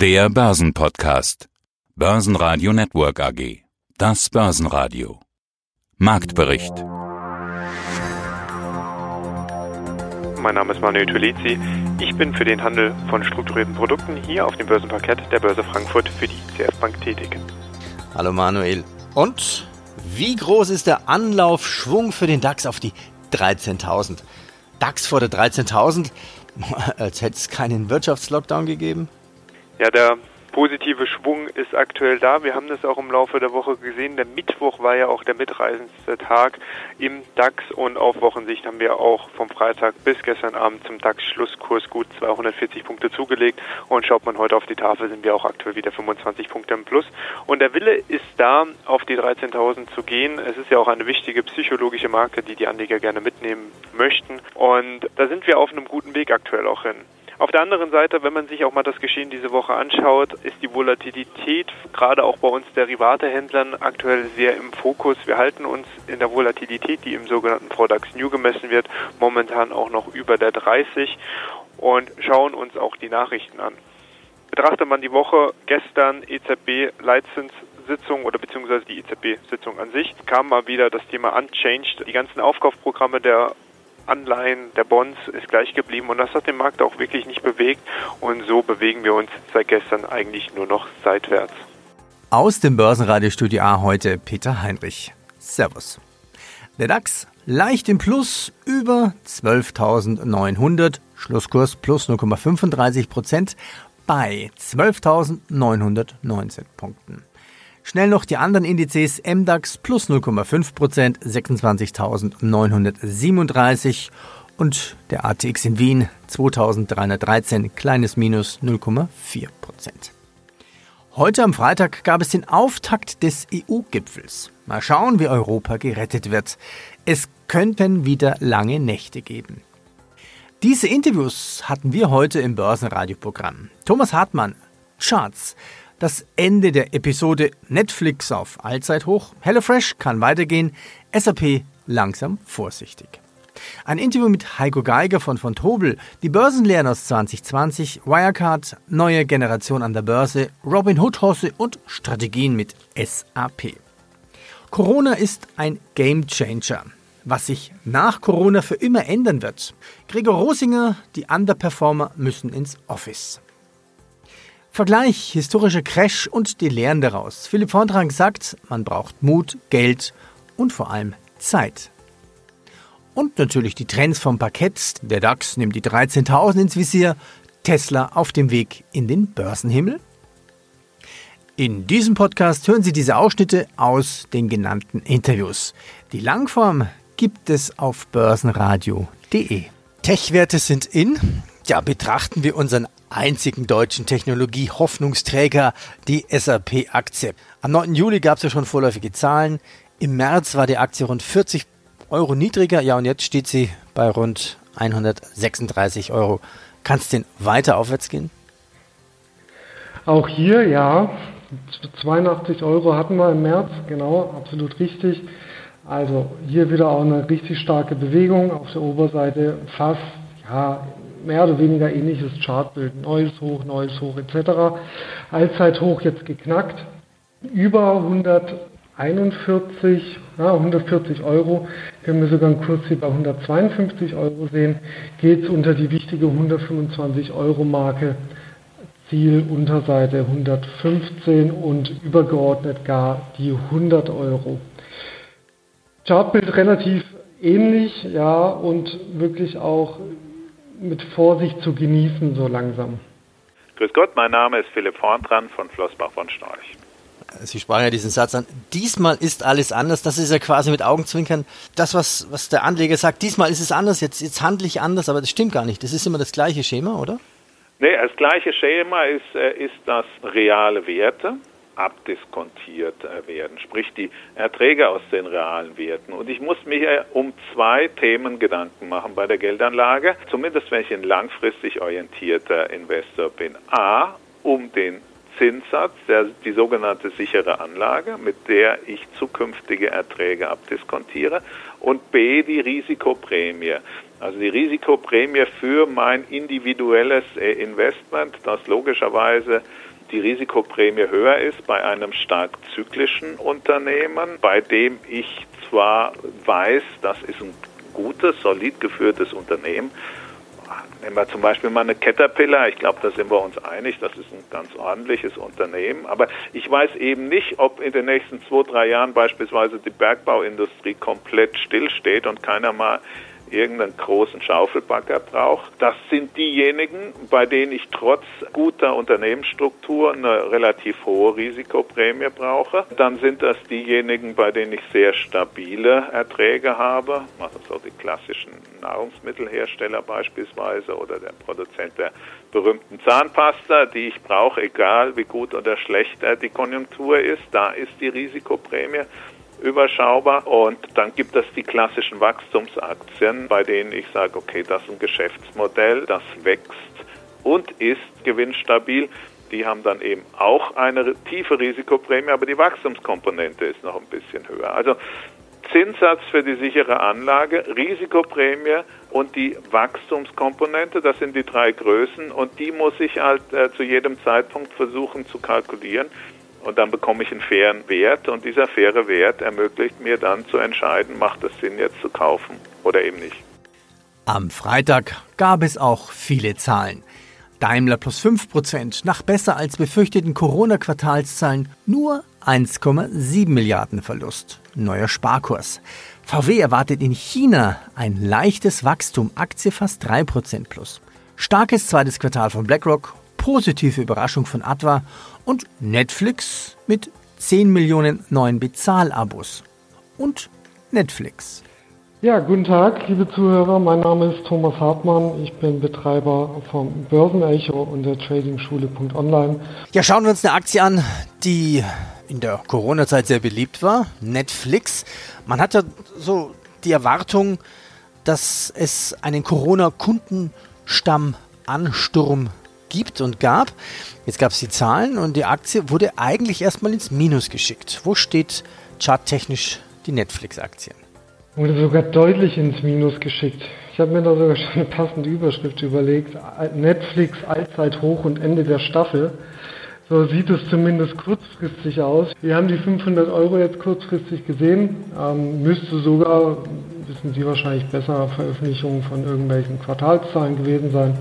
Der Börsenpodcast. Börsenradio Network AG. Das Börsenradio. Marktbericht. Mein Name ist Manuel Tulizzi. Ich bin für den Handel von strukturierten Produkten hier auf dem Börsenparkett der Börse Frankfurt für die ICF Bank tätig. Hallo Manuel. Und wie groß ist der Anlaufschwung für den DAX auf die 13.000? DAX vor der 13.000, als hätte es keinen Wirtschaftslockdown gegeben? Ja, der positive Schwung ist aktuell da. Wir haben das auch im Laufe der Woche gesehen. Der Mittwoch war ja auch der mitreisendste Tag im DAX und auf Wochensicht haben wir auch vom Freitag bis gestern Abend zum DAX-Schlusskurs gut 240 Punkte zugelegt und schaut man heute auf die Tafel, sind wir auch aktuell wieder 25 Punkte im Plus. Und der Wille ist da, auf die 13.000 zu gehen. Es ist ja auch eine wichtige psychologische Marke, die die Anleger gerne mitnehmen möchten und da sind wir auf einem guten Weg aktuell auch hin. Auf der anderen Seite, wenn man sich auch mal das Geschehen diese Woche anschaut, ist die Volatilität gerade auch bei uns Derivatehändlern aktuell sehr im Fokus. Wir halten uns in der Volatilität, die im sogenannten Products New gemessen wird, momentan auch noch über der 30 und schauen uns auch die Nachrichten an. Betrachtet man die Woche gestern EZB Leitzinssitzung oder beziehungsweise die EZB-Sitzung an sich, kam mal wieder das Thema Unchanged. Die ganzen Aufkaufprogramme der Anleihen der Bonds ist gleich geblieben und das hat den Markt auch wirklich nicht bewegt und so bewegen wir uns seit gestern eigentlich nur noch seitwärts. Aus dem Börsenradiostudio A heute Peter Heinrich. Servus. Der DAX leicht im Plus über 12.900, Schlusskurs plus 0,35 Prozent bei 12.919 Punkten. Schnell noch die anderen Indizes MDAX plus 0,5%, 26.937 und der ATX in Wien 2313, kleines Minus 0,4%. Heute am Freitag gab es den Auftakt des EU-Gipfels. Mal schauen, wie Europa gerettet wird. Es könnten wieder lange Nächte geben. Diese Interviews hatten wir heute im Börsenradioprogramm. Thomas Hartmann, Charts, das Ende der Episode Netflix auf Allzeithoch, HelloFresh kann weitergehen, SAP langsam vorsichtig. Ein Interview mit Heiko Geiger von von Tobel, die Börsenlehren aus 2020, Wirecard, neue Generation an der Börse, Robin Hood Hosse und Strategien mit SAP. Corona ist ein Game Changer, was sich nach Corona für immer ändern wird. Gregor Rosinger, die Underperformer müssen ins Office. Vergleich, historischer Crash und die Lehren daraus. Philipp Vordrang sagt, man braucht Mut, Geld und vor allem Zeit. Und natürlich die Trends vom Parkett. Der DAX nimmt die 13.000 ins Visier. Tesla auf dem Weg in den Börsenhimmel. In diesem Podcast hören Sie diese Ausschnitte aus den genannten Interviews. Die Langform gibt es auf börsenradio.de. Tech-Werte sind in. Ja, betrachten wir unseren einzigen deutschen Technologie-Hoffnungsträger, die SAP-Aktie. Am 9. Juli gab es ja schon vorläufige Zahlen. Im März war die Aktie rund 40 Euro niedriger. Ja, und jetzt steht sie bei rund 136 Euro. Kann es denn weiter aufwärts gehen? Auch hier, ja. 82 Euro hatten wir im März, genau, absolut richtig. Also hier wieder auch eine richtig starke Bewegung auf der Oberseite, fast ja, mehr oder weniger ähnliches Chartbild. Neues Hoch, neues Hoch etc. Allzeithoch jetzt geknackt. Über 141, ja, 140 Euro, können wir sogar einen Kurs hier bei 152 Euro sehen, geht es unter die wichtige 125 Euro Marke. Ziel Unterseite 115 und übergeordnet gar die 100 Euro. Chartbild relativ ähnlich, ja, und wirklich auch mit Vorsicht zu genießen, so langsam. Grüß Gott, mein Name ist Philipp Horntran von Flossbach von Storch. Sie sprachen ja diesen Satz an, diesmal ist alles anders, das ist ja quasi mit Augenzwinkern das, was, was der Anleger sagt, diesmal ist es anders, jetzt, jetzt handle ich anders, aber das stimmt gar nicht, das ist immer das gleiche Schema, oder? Nee, das gleiche Schema ist, äh, ist das reale Werte abdiskontiert äh, werden, sprich die Erträge aus den realen Werten. Und ich muss mir um zwei Themen Gedanken machen bei der Geldanlage, zumindest wenn ich ein langfristig orientierter Investor bin. A, um den Zinssatz, der, die sogenannte sichere Anlage, mit der ich zukünftige Erträge abdiskontiere, und B, die Risikoprämie Also die Risikoprämie für mein individuelles äh, Investment, das logischerweise die Risikoprämie höher ist bei einem stark zyklischen Unternehmen, bei dem ich zwar weiß, das ist ein gutes, solid geführtes Unternehmen, Nehmen wir zum Beispiel mal eine Caterpillar. Ich glaube, da sind wir uns einig. Das ist ein ganz ordentliches Unternehmen. Aber ich weiß eben nicht, ob in den nächsten zwei, drei Jahren beispielsweise die Bergbauindustrie komplett stillsteht und keiner mal irgendeinen großen Schaufelbagger braucht. Das sind diejenigen, bei denen ich trotz guter Unternehmensstruktur eine relativ hohe Risikoprämie brauche. Dann sind das diejenigen, bei denen ich sehr stabile Erträge habe, also so die klassischen Nahrungsmittelhersteller beispielsweise oder der Produzent der berühmten Zahnpasta, die ich brauche, egal wie gut oder schlecht die Konjunktur ist. Da ist die Risikoprämie überschaubar. Und dann gibt es die klassischen Wachstumsaktien, bei denen ich sage, okay, das ist ein Geschäftsmodell, das wächst und ist gewinnstabil. Die haben dann eben auch eine tiefe Risikoprämie, aber die Wachstumskomponente ist noch ein bisschen höher. Also Zinssatz für die sichere Anlage, Risikoprämie und die Wachstumskomponente, das sind die drei Größen und die muss ich halt äh, zu jedem Zeitpunkt versuchen zu kalkulieren und dann bekomme ich einen fairen Wert und dieser faire Wert ermöglicht mir dann zu entscheiden, macht es Sinn jetzt zu kaufen oder eben nicht. Am Freitag gab es auch viele Zahlen. Daimler plus 5%, nach besser als befürchteten Corona-Quartalszahlen nur 1,7 Milliarden Verlust. Neuer Sparkurs. VW erwartet in China ein leichtes Wachstum, Aktie fast 3% plus. Starkes zweites Quartal von BlackRock, positive Überraschung von Adva und Netflix mit 10 Millionen neuen Bezahlabos. Und Netflix. Ja, guten Tag, liebe Zuhörer. Mein Name ist Thomas Hartmann. Ich bin Betreiber vom Börsenecho und der Tradingschule.online. Ja, schauen wir uns eine Aktie an, die in der Corona-Zeit sehr beliebt war. Netflix. Man hat ja so die Erwartung, dass es einen Corona-Kundenstamm-Ansturm gibt und gab. Jetzt gab es die Zahlen und die Aktie wurde eigentlich erstmal ins Minus geschickt. Wo steht charttechnisch die Netflix-Aktie? Wurde sogar deutlich ins Minus geschickt. Ich habe mir da sogar schon eine passende Überschrift überlegt. Netflix Allzeit hoch und Ende der Staffel. So sieht es zumindest kurzfristig aus. Wir haben die 500 Euro jetzt kurzfristig gesehen. Ähm, müsste sogar, wissen Sie wahrscheinlich besser, Veröffentlichung von irgendwelchen Quartalszahlen gewesen sein.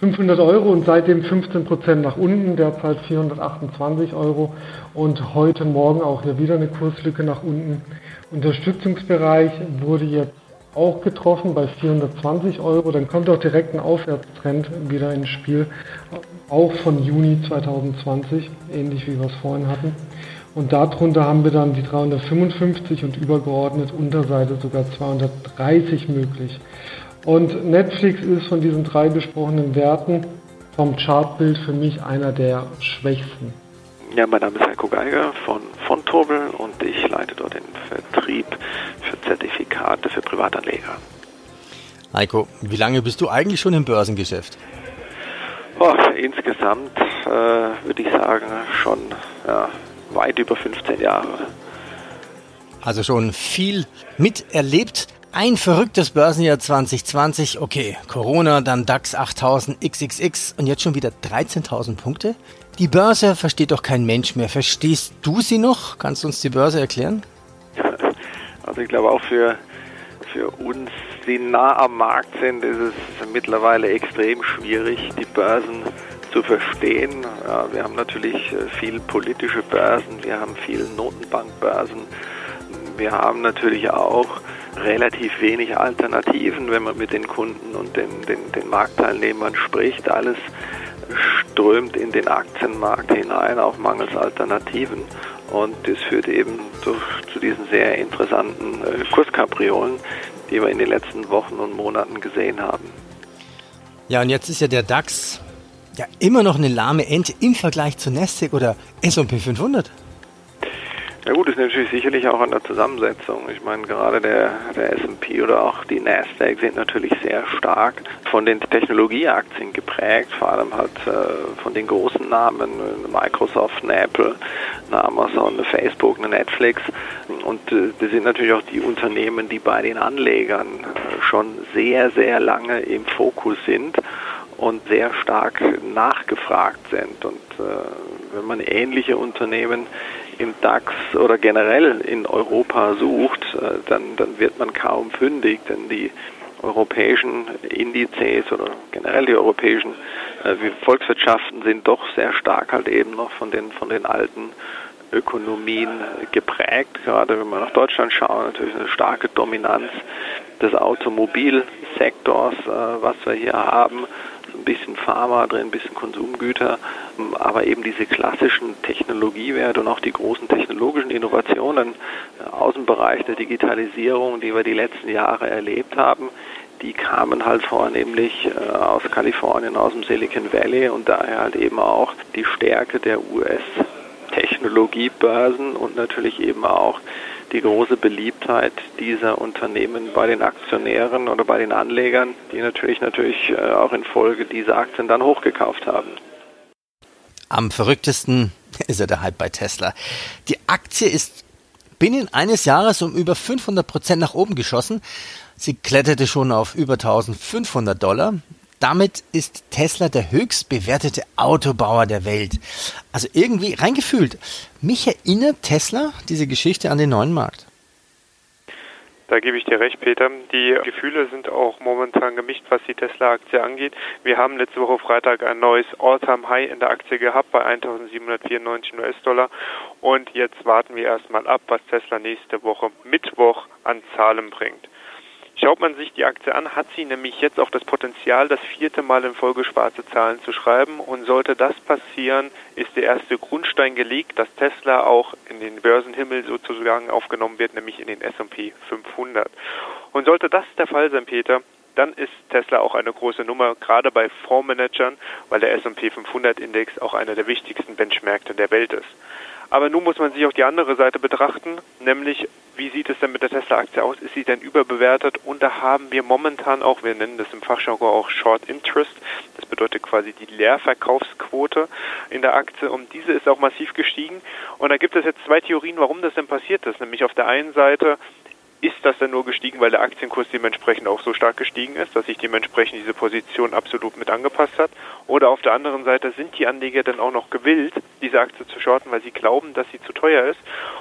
500 Euro und seitdem 15 Prozent nach unten, derzeit 428 Euro und heute Morgen auch hier wieder eine Kurslücke nach unten. Unterstützungsbereich wurde jetzt auch getroffen bei 420 Euro, dann kommt auch direkt ein Aufwärtstrend wieder ins Spiel, auch von Juni 2020, ähnlich wie wir es vorhin hatten. Und darunter haben wir dann die 355 und übergeordnet Unterseite sogar 230 möglich. Und Netflix ist von diesen drei besprochenen Werten vom Chartbild für mich einer der schwächsten. Ja, mein Name ist Heiko Geiger von Fontobel und ich leite dort den Vertrieb für Zertifikate für Privatanleger. Heiko, wie lange bist du eigentlich schon im Börsengeschäft? Oh, insgesamt äh, würde ich sagen schon ja, weit über 15 Jahre. Also schon viel miterlebt. Ein verrücktes Börsenjahr 2020. Okay, Corona, dann DAX 8000 XXX und jetzt schon wieder 13.000 Punkte. Die Börse versteht doch kein Mensch mehr. Verstehst du sie noch? Kannst du uns die Börse erklären? Also ich glaube auch für, für uns, die nah am Markt sind, ist es mittlerweile extrem schwierig, die Börsen zu verstehen. Wir haben natürlich äh, viel politische Börsen, wir haben viel Notenbankbörsen, wir haben natürlich auch relativ wenig Alternativen, wenn man mit den Kunden und den, den, den Marktteilnehmern spricht. Alles strömt in den Aktienmarkt hinein, auch mangels Alternativen. Und das führt eben durch, zu diesen sehr interessanten äh, Kurskapriolen, die wir in den letzten Wochen und Monaten gesehen haben. Ja, und jetzt ist ja der DAX ja immer noch eine lahme Ente im Vergleich zu Nasdaq oder S&P 500. Ja gut, ist natürlich sicherlich auch an der Zusammensetzung. Ich meine, gerade der, der S&P oder auch die Nasdaq sind natürlich sehr stark von den Technologieaktien geprägt, vor allem halt äh, von den großen Namen, Microsoft, eine Apple, eine Amazon, eine Facebook, eine Netflix. Und äh, das sind natürlich auch die Unternehmen, die bei den Anlegern äh, schon sehr, sehr lange im Fokus sind und sehr stark nachgefragt sind. Und äh, wenn man ähnliche Unternehmen im DAX oder generell in Europa sucht, äh, dann, dann wird man kaum fündig, denn die europäischen Indizes oder generell die europäischen äh, Volkswirtschaften sind doch sehr stark halt eben noch von den, von den alten Ökonomien geprägt. Gerade wenn wir nach Deutschland schauen, natürlich eine starke Dominanz des Automobilsektors, äh, was wir hier haben. Ein bisschen Pharma drin, ein bisschen Konsumgüter, aber eben diese klassischen Technologiewerte und auch die großen technologischen Innovationen äh, aus dem Bereich der Digitalisierung, die wir die letzten Jahre erlebt haben, die kamen halt vornehmlich äh, aus Kalifornien, aus dem Silicon Valley und daher halt eben auch die Stärke der US Technologiebörsen und natürlich eben auch die große Beliebtheit dieser Unternehmen bei den Aktionären oder bei den Anlegern, die natürlich natürlich äh, auch in Folge dieser Aktien dann hochgekauft haben. Am verrücktesten ist ja der Hype bei Tesla. Die Aktie ist binnen eines Jahres um über 500 Prozent nach oben geschossen. Sie kletterte schon auf über 1500 Dollar. Damit ist Tesla der höchst bewertete Autobauer der Welt. Also irgendwie reingefühlt. Mich erinnert Tesla, diese Geschichte, an den neuen Markt. Da gebe ich dir recht, Peter. Die Gefühle sind auch momentan gemischt, was die Tesla-Aktie angeht. Wir haben letzte Woche Freitag ein neues All-Time-High in der Aktie gehabt bei 1.794 US-Dollar. Und jetzt warten wir erstmal ab, was Tesla nächste Woche Mittwoch an Zahlen bringt. Schaut man sich die Aktie an, hat sie nämlich jetzt auch das Potenzial, das vierte Mal in Folge schwarze Zahlen zu schreiben. Und sollte das passieren, ist der erste Grundstein gelegt, dass Tesla auch in den Börsenhimmel sozusagen aufgenommen wird, nämlich in den S&P 500. Und sollte das der Fall sein, Peter, dann ist Tesla auch eine große Nummer, gerade bei Fondsmanagern, weil der S&P 500 Index auch einer der wichtigsten Benchmärkte der Welt ist. Aber nun muss man sich auch die andere Seite betrachten, nämlich wie sieht es denn mit der Tesla-Aktie aus? Ist sie denn überbewertet? Und da haben wir momentan auch, wir nennen das im Fachjargon auch Short Interest, das bedeutet quasi die Leerverkaufsquote in der Aktie und diese ist auch massiv gestiegen. Und da gibt es jetzt zwei Theorien, warum das denn passiert ist. Nämlich auf der einen Seite ist das denn nur gestiegen, weil der Aktienkurs dementsprechend auch so stark gestiegen ist, dass sich dementsprechend diese Position absolut mit angepasst hat? Oder auf der anderen Seite sind die Anleger dann auch noch gewillt, diese Aktie zu shorten, weil sie glauben, dass sie zu teuer ist?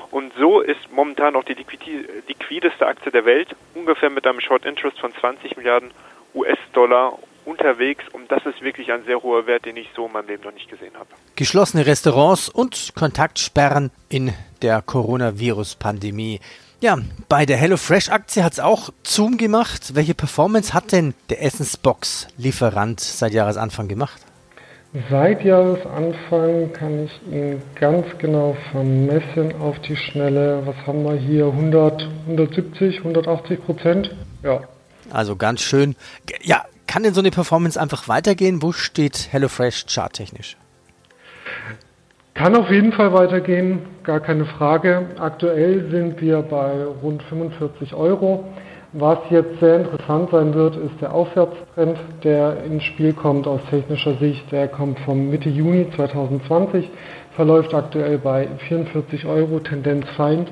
Und so ist momentan auch die liquideste Aktie der Welt, ungefähr mit einem Short Interest von 20 Milliarden US-Dollar unterwegs und das ist wirklich ein sehr hoher Wert, den ich so in meinem Leben noch nicht gesehen habe. Geschlossene Restaurants und Kontaktsperren in der Coronavirus-Pandemie. Ja, bei der HelloFresh-Aktie hat es auch Zoom gemacht. Welche Performance hat denn der Essensbox-Lieferant seit Jahresanfang gemacht? Seit Jahresanfang kann ich Ihnen ganz genau vermessen auf die Schnelle. Was haben wir hier? 100, 170, 180 Prozent? Ja. Also ganz schön. Ja, kann denn so eine Performance einfach weitergehen? Wo steht HelloFresh charttechnisch? Kann auf jeden Fall weitergehen, gar keine Frage. Aktuell sind wir bei rund 45 Euro. Was jetzt sehr interessant sein wird, ist der Aufwärtstrend, der ins Spiel kommt aus technischer Sicht. Der kommt vom Mitte Juni 2020, verläuft aktuell bei 44 Euro, Tendenz fein.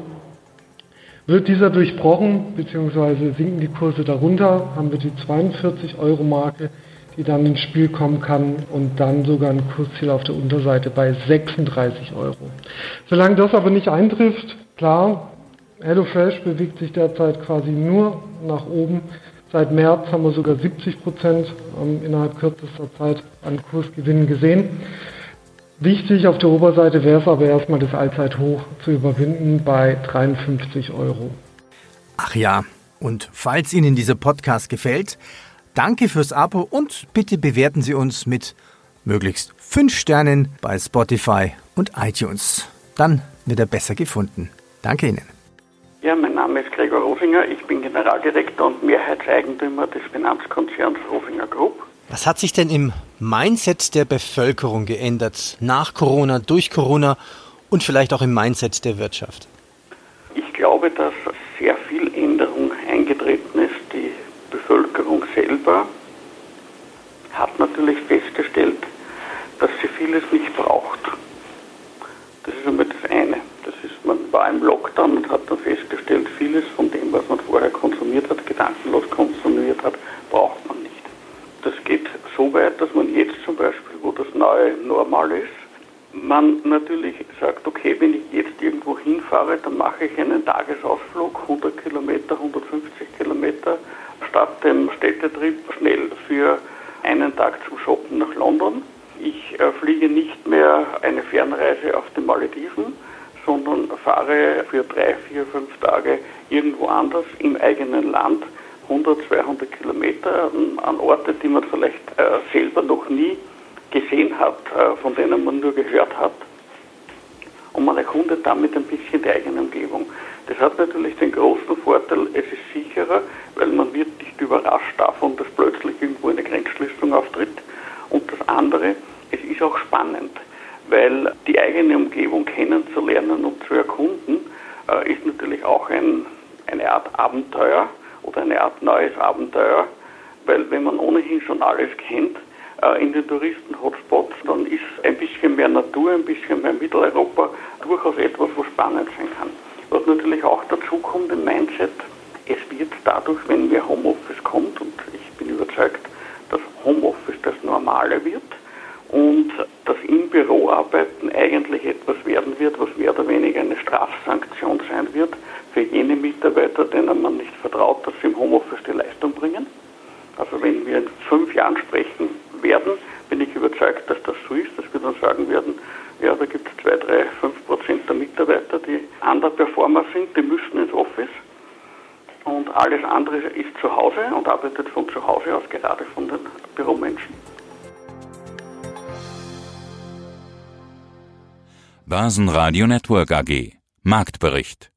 Wird dieser durchbrochen, beziehungsweise sinken die Kurse darunter, haben wir die 42 Euro Marke die dann ins Spiel kommen kann und dann sogar ein Kursziel auf der Unterseite bei 36 Euro. Solange das aber nicht eintrifft, klar, HelloFresh bewegt sich derzeit quasi nur nach oben. Seit März haben wir sogar 70 Prozent ähm, innerhalb kürzester Zeit an Kursgewinnen gesehen. Wichtig auf der Oberseite wäre es aber erstmal das Allzeithoch zu überwinden bei 53 Euro. Ach ja, und falls Ihnen dieser Podcast gefällt, Danke fürs Abo und bitte bewerten Sie uns mit möglichst 5 Sternen bei Spotify und iTunes. Dann wird er besser gefunden. Danke Ihnen. Ja, mein Name ist Gregor Rofinger. Ich bin Generaldirektor und Mehrheitseigentümer des Finanzkonzerns Rofinger Group. Was hat sich denn im Mindset der Bevölkerung geändert nach Corona, durch Corona und vielleicht auch im Mindset der Wirtschaft? Ich glaube, dass sehr viel Änderung eingetreten ist. Die Bevölkerung selber hat natürlich festgestellt, dass sie vieles nicht braucht. Das ist einmal das eine. Das ist, man war im Lockdown und hat dann festgestellt, vieles von dem, was man vorher konsumiert hat, gedankenlos konsumiert hat, braucht man nicht. Das geht so weit, dass man jetzt zum Beispiel, wo das neue Normal ist, man natürlich sagt, okay, wenn ich jetzt irgendwo hinfahre, dann mache ich einen Tagesausflug, 100 Kilometer, 150 Kilometer, statt dem Städtetrip schnell für einen Tag zum Shoppen nach London. Ich äh, fliege nicht mehr eine Fernreise auf den Malediven, sondern fahre für drei, vier, fünf Tage irgendwo anders im eigenen Land 100, 200 Kilometer an Orte, die man vielleicht äh, selber noch nie gesehen hat, äh, von denen man nur gehört hat. Und man erkundet damit ein bisschen die eigene Umgebung. Das hat natürlich den großen Vorteil, es ist sicherer, weil man wird nicht überrascht davon, dass plötzlich irgendwo eine Grenzschließung auftritt. Und das andere, es ist auch spannend, weil die eigene Umgebung kennenzulernen und zu erkunden, äh, ist natürlich auch ein, eine Art Abenteuer oder eine Art neues Abenteuer, weil wenn man ohnehin schon alles kennt, in den Touristen-Hotspots, dann ist ein bisschen mehr Natur, ein bisschen mehr Mitteleuropa durchaus etwas, was spannend sein kann. Was natürlich auch dazu kommt im Mindset, es wird dadurch, wenn mehr Homeoffice kommt, und ich bin überzeugt, dass Homeoffice das Normale wird und das im Büro arbeiten eigentlich etwas werden wird, was mehr oder weniger eine Strafsanktion sein wird für jene Mitarbeiter, denen man nicht vertraut, dass sie im Homeoffice die Leistung bringen. Also wenn wir in fünf Jahren sprechen werden, bin ich überzeugt, dass das so ist, dass wir dann sagen werden, ja, da gibt es zwei, drei, fünf Prozent der Mitarbeiter, die Underperformer sind, die müssen ins Office. Und alles andere ist zu Hause und arbeitet von zu Hause aus, gerade von den Büromenschen. Börsenradio Network AG Marktbericht